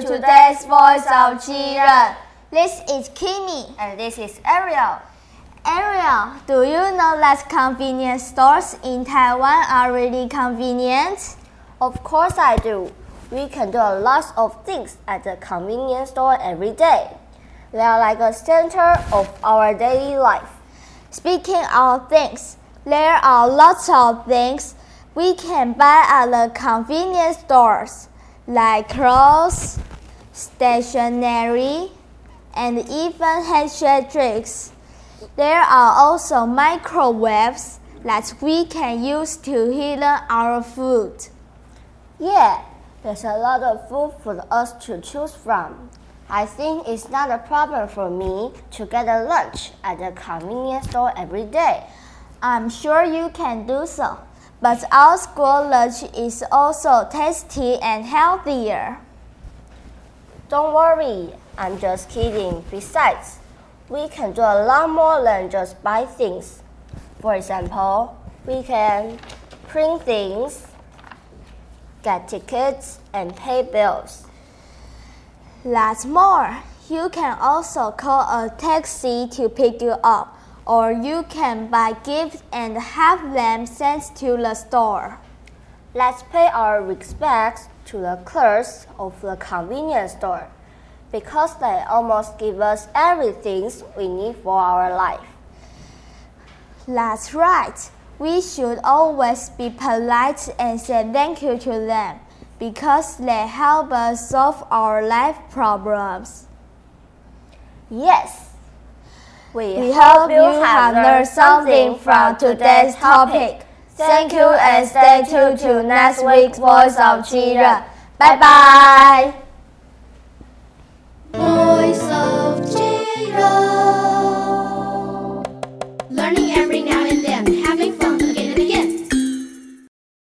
today's Voice of Children. This is Kimi. And this is Ariel. Ariel, do you know that convenience stores in Taiwan are really convenient? Of course I do. We can do a lot of things at the convenience store every day. They are like a center of our daily life. Speaking of things, there are lots of things we can buy at the convenience stores, like clothes, stationery, and even handshake drinks. There are also microwaves that we can use to heat our food. Yeah, there's a lot of food for us to choose from. I think it's not a problem for me to get a lunch at the convenience store every day. I'm sure you can do so, but our school lunch is also tasty and healthier. Don't worry, I'm just kidding. Besides, we can do a lot more than just buy things. For example, we can print things, get tickets, and pay bills. That's more. You can also call a taxi to pick you up, or you can buy gifts and have them sent to the store. Let's pay our respects to the clerks of the convenience store because they almost give us everything we need for our life. That's right. We should always be polite and say thank you to them because they help us solve our life problems. Yes. We, we hope you have learned something from today's topic. Thank you and stay tuned to next week's Voice of Children. Bye bye. Voice of Children. Learning every now.